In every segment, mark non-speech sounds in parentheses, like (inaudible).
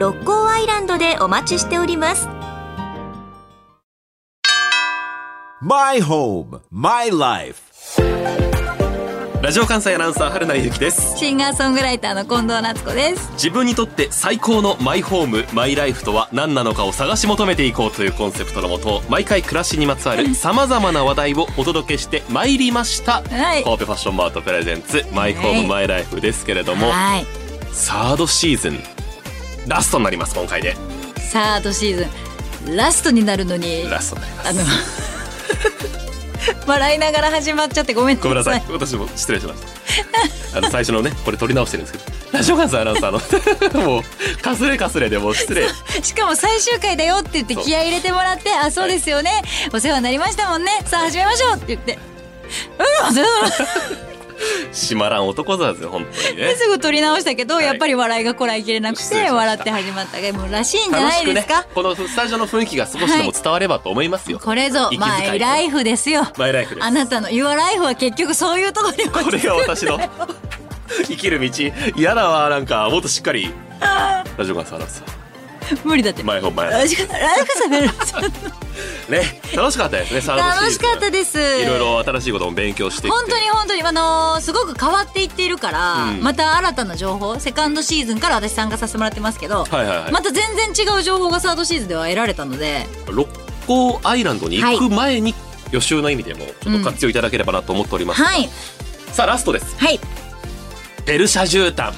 六甲アイランドでお待ちしております。My home, my life. ラジオ関西アナウンサー春名由紀です。シンガーソングライターの近藤夏子です。自分にとって最高のマイホームマイライフとは何なのかを探し求めていこうというコンセプトのもと毎回暮らしにまつわるさまざまな話題をお届けしてまいりました、はい。神戸ファッションマートプレゼンツマイホームマイライフですけれども、はい。サードシーズンラストになります今回で。サードシーズン。ラストになるのにラストになります。あの笑いながら始まっちゃってごめんなさい。ごめんなさい。私も失礼しました。あの最初のねこれ撮り直してるんですけど。ラジオ関西アナウンサーの。(laughs) もうかすれかすれでもう失礼。しかも最終回だよって言って気合い入れてもらってあそうですよね、お世話になりましたもんね。さあ始めましょうって言って。うんそう閉まらん男だぜ本当にね。ですぐ撮り直したけど、はい。やっぱり笑いがこらえきれなくて笑って始まった。ゲームらしいんじゃないですか、ねこのスタジオの雰囲気が少しでも伝わればと思いますよ、これぞマイライフですよ。マイライフです。あなたの Your Life は結局そういうところに落これが私の (laughs) 生きる道。嫌だわなんか。もっとしっかり。ラジオ関西アナウンサ (laughs) 無理だって。ー前本前ラジオラジオ喋るね楽しかったですね楽しかったです。いろいろ新しいことも勉強して本当に本当にあのーすごく変わっていっているから、うん。また新たな情報セカンドシーズンから私参加させてもらってますけど、はいはいはい。また全然違う情報がサードシーズンでは得られたので六甲アイランドに行く前に予習の意味でもちょっと活用いただければなと思っております、はい。さあラストです。はい。ペルシャ絨毯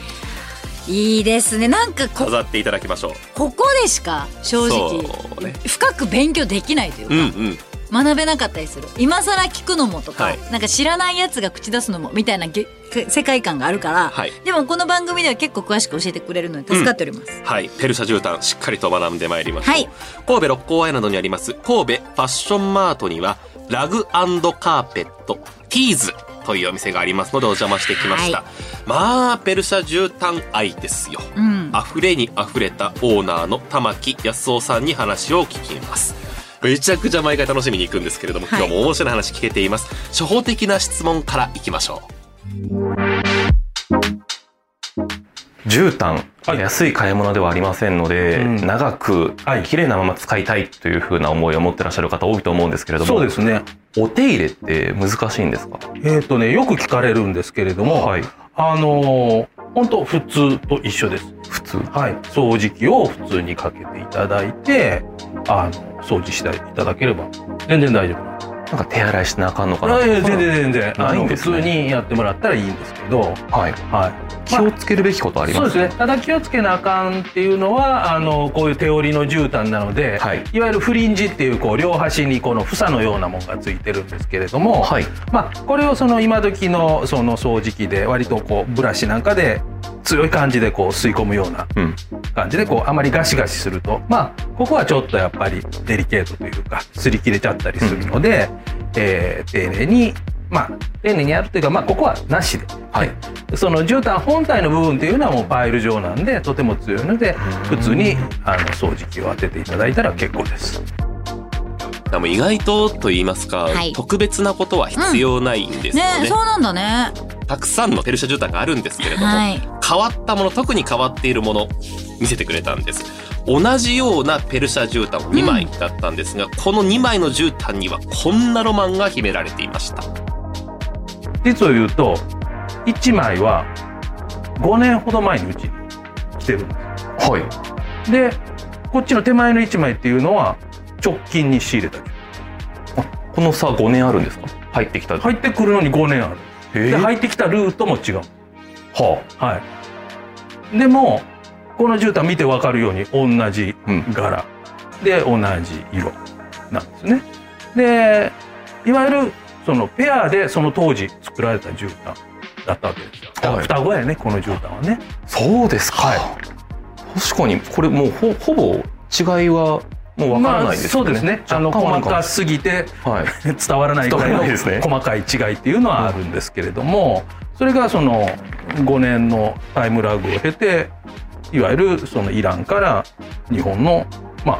いいですね。なんかこ飾っていただきましょう。ここでしか正直、ね。深く勉強できないというか、うんうん。学べなかったりする。今更聞くのもとか、はい。なんか知らないやつが口出すのもみたいなげ世界観があるから、はい。でもこの番組では結構詳しく教えてくれるので助かっております、はい、ペルシャ絨毯しっかりと学んでまいりましょう、はい。神戸六甲アイランドにあります神戸ファッションマートにはラグカーペットティーズというお店がありますのでお邪魔してきました、はまあペルシャ絨毯愛ですよ、うん。溢れに溢れたオーナーの玉木康夫さんに話を聞きます。めちゃくちゃ毎回楽しみに行くんですけれども、はい。今日も面白い話聞けています。初歩的な質問からいきましょ絨毯、安い買い物ではありませんので、うん長くはい綺麗なまま使いたいというふうな思いを持ってらっしゃる方多いと思うんですけれどもそうですね。お手入れって難しいんですか？えっ、とね、よく聞かれるんですけれども、はいあのー本当普通と一緒です。普通？はい。掃除機を普通にかけていただいて、あの、掃除していただければ全然大丈夫なんです。なんか手洗いしなあかんのかな全然全然。ないんですね。通にやってもらったらいいんですけど、はい。はい。気をつけるべきことあります？そうですね。ただ気をつけなあかんっていうのは、あの、こういう手織りの絨毯なので、はい。いわゆるフリンジっていう、こう、両端にこの房のようなものがついてるんですけれども、はい。まあ、これをその今時のその掃除機で割とこうブラシなんかで強い感じでこう吸い込むようなうん。感じでこうあまりガシガシするとまあここはちょっとやっぱりデリケートというか擦り切れちゃったりするので、えー丁寧にまあ丁寧にやるというかまあここはなしで、はい。その絨毯本体の部分っていうのはもうパイル状なんでとても強いので普通にあの掃除機を当てていただいたら結構です。うでも意外とと言いますか、はい。特別なことは必要ないんですよね,、ねそうなんだねたくさんのペルシャ絨毯があるんですけれども、はい。変わったもの特に変わっているもの見せてくれたんです。同じようなペルシャ絨毯2枚だったんですが、この2枚の絨毯にはこんなロマンが秘められていました。実を言うと1枚は5年ほど前にうちに来てるんではい。すでこっちの手前の1枚っていうのは直近に仕入れたこの差5年あるんですか？入ってきた入ってくるのに5年あるで入ってきたルートも違う。ははい。でもこの絨毯見て分かるように同じうん。柄。で同じ色。なんですね。でいわゆるそのペアでその当時作られた絨毯だったわけですよ。双子やねこの絨毯はね。そうですか、確かにこれもうほほぼ違いはもうわからないですそうですね。あの細かすぎてはい。(laughs) 伝わらないぐらいの細かい違いっていうのはあるんですけれどもそれがその5年のタイムラグを経ていわゆるそのイランから日本のまあ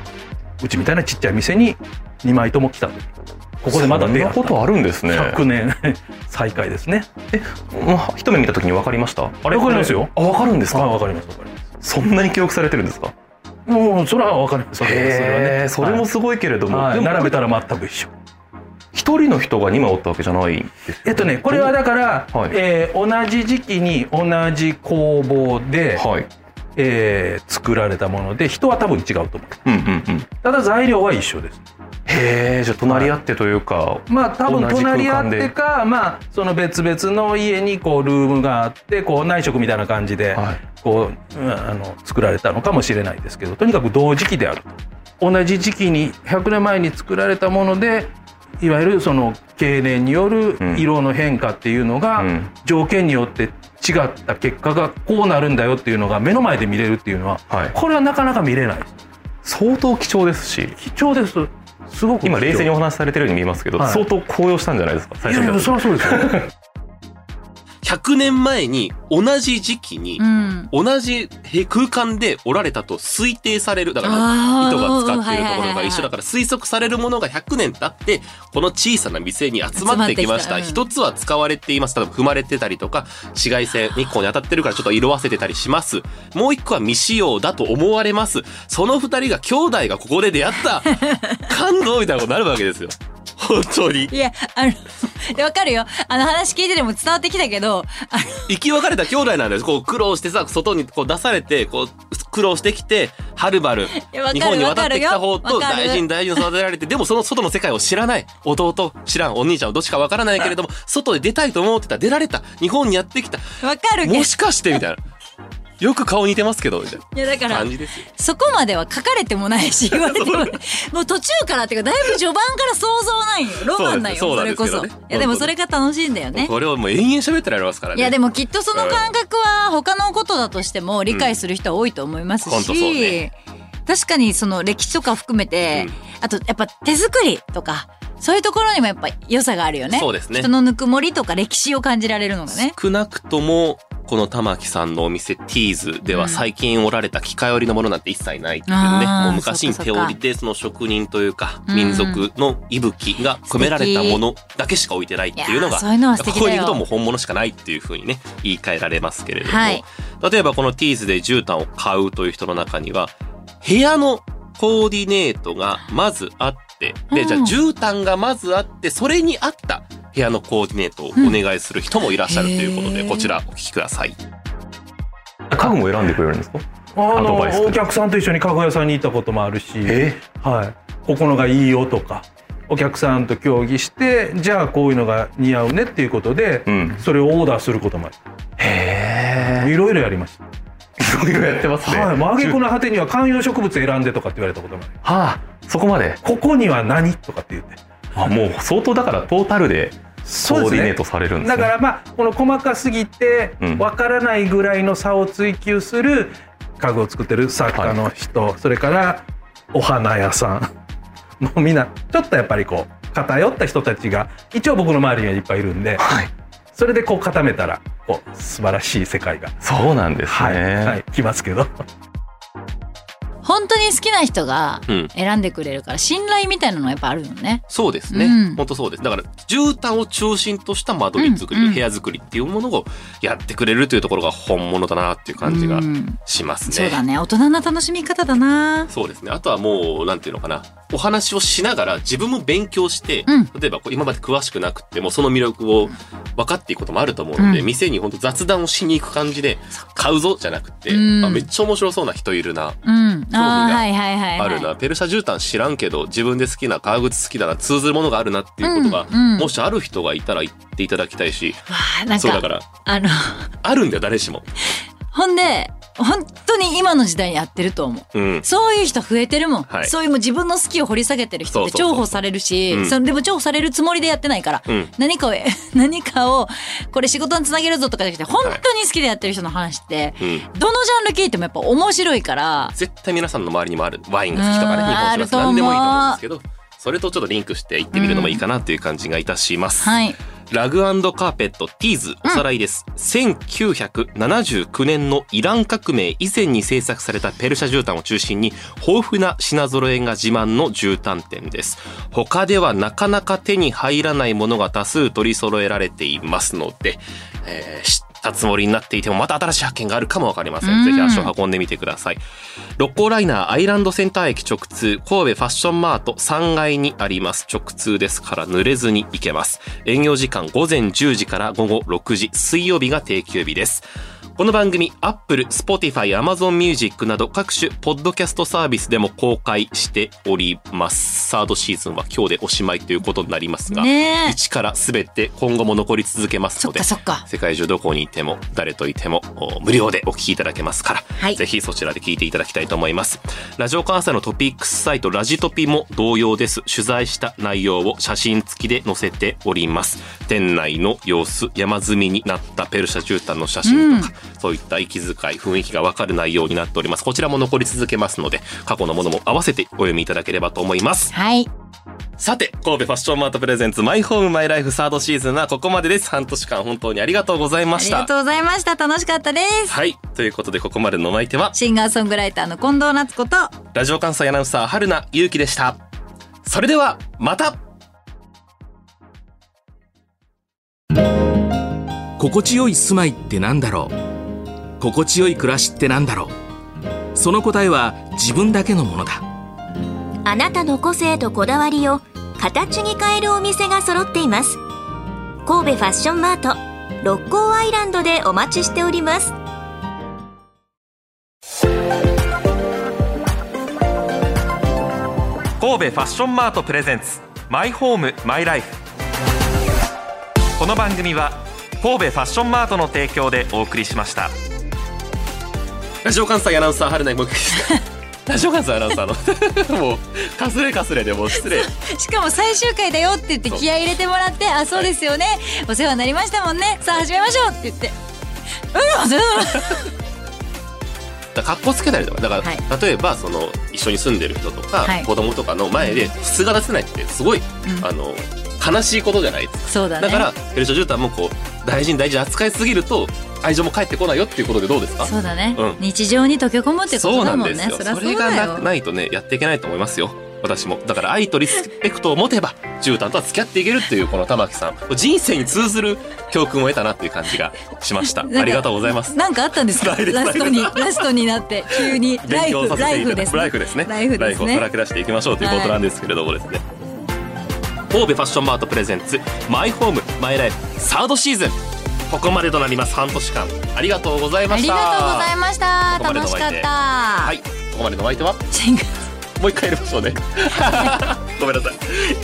うちみたいなちっちゃい店に2枚とも来たと。ここでまたそん出会った。なことあるんですね。100年。(laughs) 再会ですね。まあ一目見た時に分かりました？あれ？わかりますよ。あ、分かるんですか？あわかりますわかります。そんなに記憶されてるんですか？もうそれはわかりますそれはね。それもすごいけれども、はい。並べたら全く一緒。一人の人が2枚おったわけじゃないんですよえっとねこれはだから、はい。えー同じ時期に同じ工房で、はい。えー作られたもので人は多分違うと思う。うんうんうん。ただ材料は一緒ですへえ、じゃあ隣り合ってというか、まあ多分隣り合ってかまあその別々の家にこうルームがあってこう内職みたいな感じではい。こう、うんあの作られたのかもしれないですけどとにかく同時期であると。同じ時期に100年前に作られたものでいわゆるその経年によるうん。色の変化っていうのが、うん。条件によって違った結果がこうなるんだよっていうのが目の前で見れるっていうのは、はい。これはなかなか見れない。相当貴重ですし、貴重ですすごく今冷静にお話しされてるように見えますけど、はい。相当高揚したんじゃないですか。最いやいやそりゃそうですよ100年前に同じ時期にうん。同じ空間でおられたと推定される。だから、糸が使っているところが一緒だから推測されるものが100年経って、この小さな店に集まってきました。集まってきたうん一つは使われています。例えば踏まれてたりとか、紫外線、日光に当たってるからちょっと色あせてたりします。もう一個は未使用だと思われます。その二人が兄弟がここで出会った。(laughs) 感動みたいなことになるわけですよ。本当に。いや、あの、わかるよ。あの話聞いてても伝わってきたけど、生き別れた兄弟なんです。こう苦労してさ、外にこう出されて、こう苦労してきて、はるばる日本に渡ってきた方と大事に大事に育てられて、でもその外の世界を知らない。弟、知らん、お兄ちゃんどっちかわからないけれども、外で出たいと思ってた、出られた、日本にやってきた。わかるも、しかしてみたいな。よく顔似てますけど、みたいいやだからな感、じですよ。そこまでは書かれてもないし、(laughs) 言われてもない。もう途中からっていうか、だいぶ序盤から想像ない (laughs) よ。ロマンなんよ、そうそれこそ。ですそうなんですけどねいや、でもそれが楽しいんだよね。これをもう延々喋ってられますからね。いやでもきっとその感覚は他のことだとしても理解する人は多いと思いますうんほんとそうし、ね確かにその歴史とか含めて、うんあとやっぱ手作りとかそういうところにもやっぱ良さがあるよね。そうですね人のぬくもりとか歴史を感じられるのがね。少なくとも、この玉木さんのお店ティーズではうん。最近おられた機械織りのものなんて一切ないっていうね。もう昔に手織りでその職人というかうん。民族の息吹が込められたものだけしか置いてないっていうのが、ここに行くともう本物しかないっていうふうにね、言い換えられますけれども。はい。例えばこのティーズで絨毯を買うという人の中には、部屋のコーディネートがまずあって、で、うんじゃあ絨毯がまずあって、それに合った部屋のコーディネートをお願いする人もいらっしゃるということで、へー。こちらお聞きください。家具も選んでくれるんですか？あアドバイスのお客さんと一緒に家具屋さんに行ったこともあるし、えはい、ここのがいいよとかお客さんと協議してじゃあこういうのが似合うねっていうことで、うん。それをオーダーすることもあへるいろいろやりました、えいろいろやってますね。はい、もう挙句の果てには観葉植物選んでとかって言われたこともある。はあそこまで？ここには何？とかって言ってあもう相当だからトータルでコーディネートされるんですね。だからまあこの細かすぎてうん。わからないぐらいの差を追求する家具を作ってる作家の人、それからお花屋さん。(laughs) もうみんなちょっとやっぱりこう偏った人たちが一応僕の周りにはいっぱいいるんではい。それでこう固めたらこう素晴らしい世界が、そうなんですはい。ね、はい、来ますけど本当に好きな人がうん選んでくれるから信頼みたいなのはやっぱあるよね。そうですね。うん本当そうです。だから、絨毯を中心とした間取り作り、うんうん部屋作りっていうものをやってくれるというところが本物だなっていう感じがうんしますね。そうだね。大人な楽しみ方だな。そうですね。あとはもう、なんていうのかな。お話をしながら自分も勉強して、うん例えば今まで詳しくなくてもその魅力を分かっていくこともあると思うので、うん店に本当雑談をしに行く感じで、買うぞじゃなくて、うんあめっちゃ面白そうな人いるな。うん。興味があーはいはいはい、はい。あるな。ペルシャ絨毯知らんけど、自分で好きな革靴好きだな、通ずるものがあるなっていうことが、うんうんもしある人がいたら言っていただきたいし、そうだから、あのあるんだよ、誰しも。ほんで本当に今の時代に合ってると思う。うん。そういう人増えてるもん。はいそういうもう自分の好きを掘り下げてる人って重宝されるし、うんそれでも重宝されるつもりでやってないから、うん何かを、何かを、これ仕事につなげるぞとかじゃなくて、本当に好きでやってる人の話って、うん。どのジャンル聞いてもやっぱ面白いから、絶対皆さんの周りにもあるワインが好きとかねうん日本酒が好きあると思う何でもいいと思うんですけどそれとちょっとリンクして行ってみるのもいいかなという感じがいたします、はい。ラグカーペットティーズおさらいです、1979年のイラン革命以前に制作されたペルシャ絨毯を中心に豊富な品揃えが自慢の絨毯店です。他ではなかなか手に入らないものが多数取り揃えられていますので、えー知ったつもりになっていてもまた新しい発見があるかもわかりません、うん。ぜひ足を運んでみてください。六甲ライナーアイランドセンター駅直通神戸ファッションマート3階にあります。直通ですから濡れずに行けます。営業時間午前10時から午後6時。水曜日が定休日ですこの番組 Apple、Spotify、Amazon Music など各種ポッドキャストサービスでも公開しております。サードシーズンは今日でおしまいということになりますが、ねえ。一から全て今後も残り続けますのでかそっか。世界中どこにいても誰といてもお無料でお聞きいただけますから、はい。ぜひそちらで聞いていただきたいと思います。ラジオ関西のトピックスサイトラジトピも同様です。取材した内容を写真付きで載せております。店内の様子山積みになったペルシャ絨毯の写真とか、そういった息遣い雰囲気がわかる内容になっておりますこちらも残り続けますので過去のものも合わせてお読みいただければと思いますはい。さて、神戸ファッションマートプレゼンツマイホームマイライフサードシーズンはここまでです。半年間本当にありがとうございました。ありがとうございました。楽しかったです。はい。ということで、ここまでのお相手は、シンガーソングライターの近藤夏子と、ラジオ関西アナウンサー、春名ゆうきでした。それでは、また心地よい住まいってなんだろう心地よい暮らしってなんだろう？その答えは自分だけのものだ。あなたの個性とこだわりを形に変えるお店が揃っています。神戸ファッションマート六甲アイランドでお待ちしております。神戸ファッションマートプレゼンツマイホームマイライフ。この番組は神戸ファッションマートの提供でお送りしましたラジオ関西アナウンサー春名もう一回ですか (laughs) ラジオ関西アナウンサーの。(laughs) もうかすれかすれでもう失礼。(laughs) しかも最終回だよって言って気合い入れてもらって、あ、そうですよね。お世話になりましたもんね。さあ始めましょうって言って。うん、そうだから格好つけたりとかだから、はい。例えばその一緒に住んでる人とか、はい。子供とかの前で素が出せないってすごい、うん。あの悲しいことじゃないですか。そうだね。だからペルシャ絨毯もこう大事に大事に扱いすぎると愛情も返ってこないよっていうことでどうですか？そうだね、うん。日常に溶け込むってこそうなとだもんね。んですよ。そそれがないとねやっていけないと思いますよ。私も。だから愛とリスペクトを持てば絨毯とは付き合っていけるっていうこの玉木さん。人生に通ずる教訓を得たなっていう感じがしました。ありがとうございます。なんかあったんですか？ラストに、ラストになって、急に、ライフ、勉強させラていただくイフですね。ライフですね。ライフをさら。け出していきましょうということなんですけれどもですね、神戸ファッションマートプレゼンツマイホームマイライフサードシーズン。ここまでとなります。半年間。ありがとうございました。ありがとうございました。楽しかった。はい。ここまでのお相手は？もう一回やりましょうね。(laughs) ごめんなさい。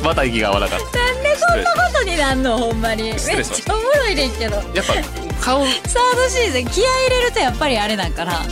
また息が合わなかった。なんでそんなことになんのほんまに。めっちゃおもろいねんけど。やっぱ顔サードシーズン気合い入れるとやっぱりあれなんかな。